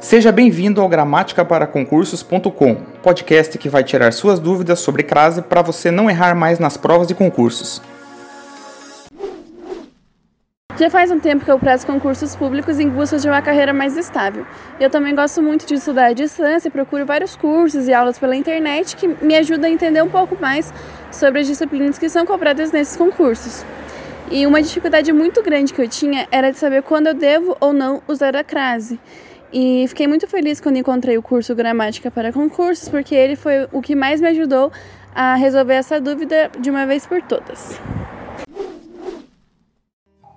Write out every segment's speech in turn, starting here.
Seja bem-vindo ao Gramática para Concursos.com, podcast que vai tirar suas dúvidas sobre crase para você não errar mais nas provas e concursos. Já faz um tempo que eu presto concursos públicos em busca de uma carreira mais estável. Eu também gosto muito de estudar à distância e procuro vários cursos e aulas pela internet que me ajudam a entender um pouco mais sobre as disciplinas que são cobradas nesses concursos. E uma dificuldade muito grande que eu tinha era de saber quando eu devo ou não usar a crase. E fiquei muito feliz quando encontrei o curso Gramática para Concursos, porque ele foi o que mais me ajudou a resolver essa dúvida de uma vez por todas.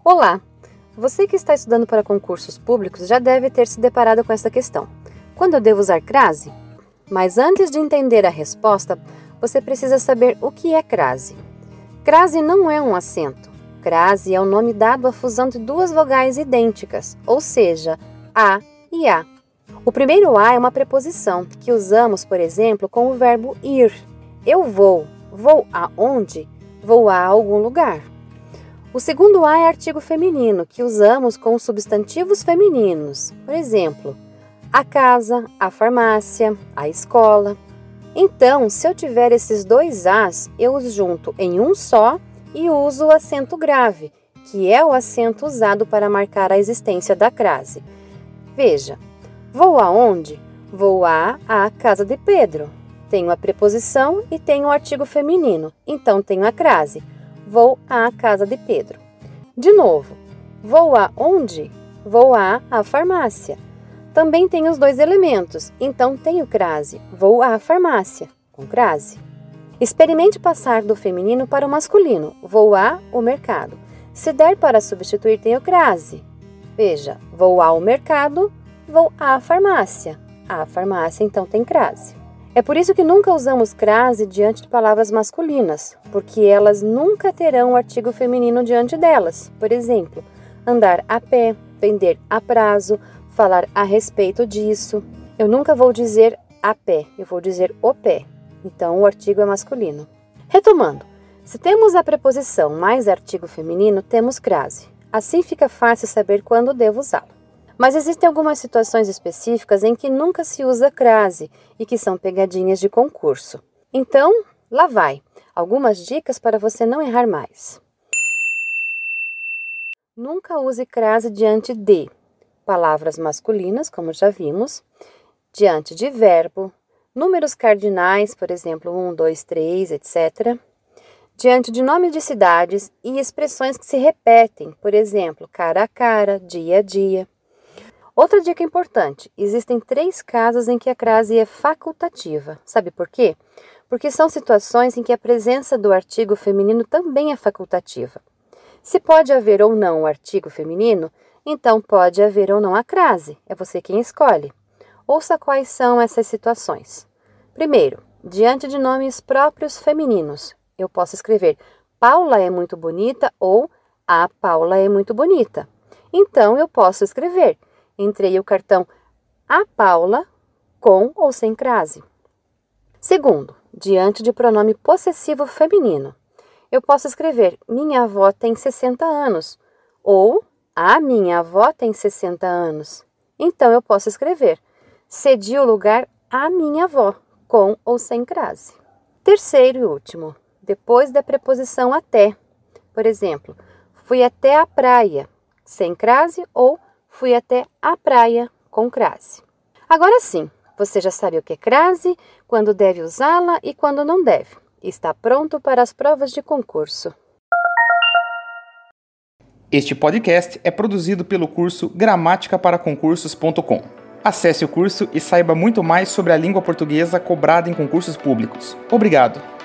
Olá! Você que está estudando para concursos públicos já deve ter se deparado com essa questão. Quando eu devo usar crase? Mas antes de entender a resposta, você precisa saber o que é crase. Crase não é um acento. Crase é o nome dado à fusão de duas vogais idênticas, ou seja, A e a. O primeiro a é uma preposição que usamos, por exemplo, com o verbo ir. Eu vou. Vou aonde? Vou a algum lugar. O segundo a é artigo feminino, que usamos com substantivos femininos. Por exemplo, a casa, a farmácia, a escola. Então, se eu tiver esses dois as, eu os junto em um só e uso o acento grave, que é o acento usado para marcar a existência da crase. Veja, vou aonde? Vou a a casa de Pedro. Tenho a preposição e tenho o artigo feminino, então tenho a crase. Vou à casa de Pedro. De novo, vou aonde? Vou a a farmácia. Também tenho os dois elementos, então tenho crase. Vou à farmácia, com crase. Experimente passar do feminino para o masculino. Vou a o mercado. Se der para substituir, tenho crase. Veja, vou ao mercado, vou à farmácia. A farmácia então tem crase. É por isso que nunca usamos crase diante de palavras masculinas, porque elas nunca terão o artigo feminino diante delas. Por exemplo, andar a pé, vender a prazo, falar a respeito disso. Eu nunca vou dizer a pé, eu vou dizer o pé. Então o artigo é masculino. Retomando, se temos a preposição mais artigo feminino, temos crase. Assim fica fácil saber quando devo usá-lo. Mas existem algumas situações específicas em que nunca se usa crase e que são pegadinhas de concurso. Então, lá vai. Algumas dicas para você não errar mais. Nunca use crase diante de palavras masculinas, como já vimos, diante de verbo, números cardinais, por exemplo, 1, 2, 3, etc diante de nomes de cidades e expressões que se repetem, por exemplo, cara a cara, dia a dia. Outra dica importante: existem três casos em que a crase é facultativa. Sabe por quê? Porque são situações em que a presença do artigo feminino também é facultativa. Se pode haver ou não o artigo feminino, então pode haver ou não a crase. É você quem escolhe. Ouça quais são essas situações. Primeiro, diante de nomes próprios femininos, eu posso escrever Paula é muito bonita ou a Paula é muito bonita. Então eu posso escrever entrei o cartão a Paula com ou sem crase. Segundo, diante de pronome possessivo feminino, eu posso escrever minha avó tem 60 anos ou a minha avó tem 60 anos. Então eu posso escrever cedi o lugar à minha avó com ou sem crase. Terceiro e último, depois da preposição até. Por exemplo, fui até a praia, sem crase, ou fui até a praia, com crase. Agora sim, você já sabe o que é crase, quando deve usá-la e quando não deve. Está pronto para as provas de concurso. Este podcast é produzido pelo curso gramaticaparaconcursos.com. Acesse o curso e saiba muito mais sobre a língua portuguesa cobrada em concursos públicos. Obrigado!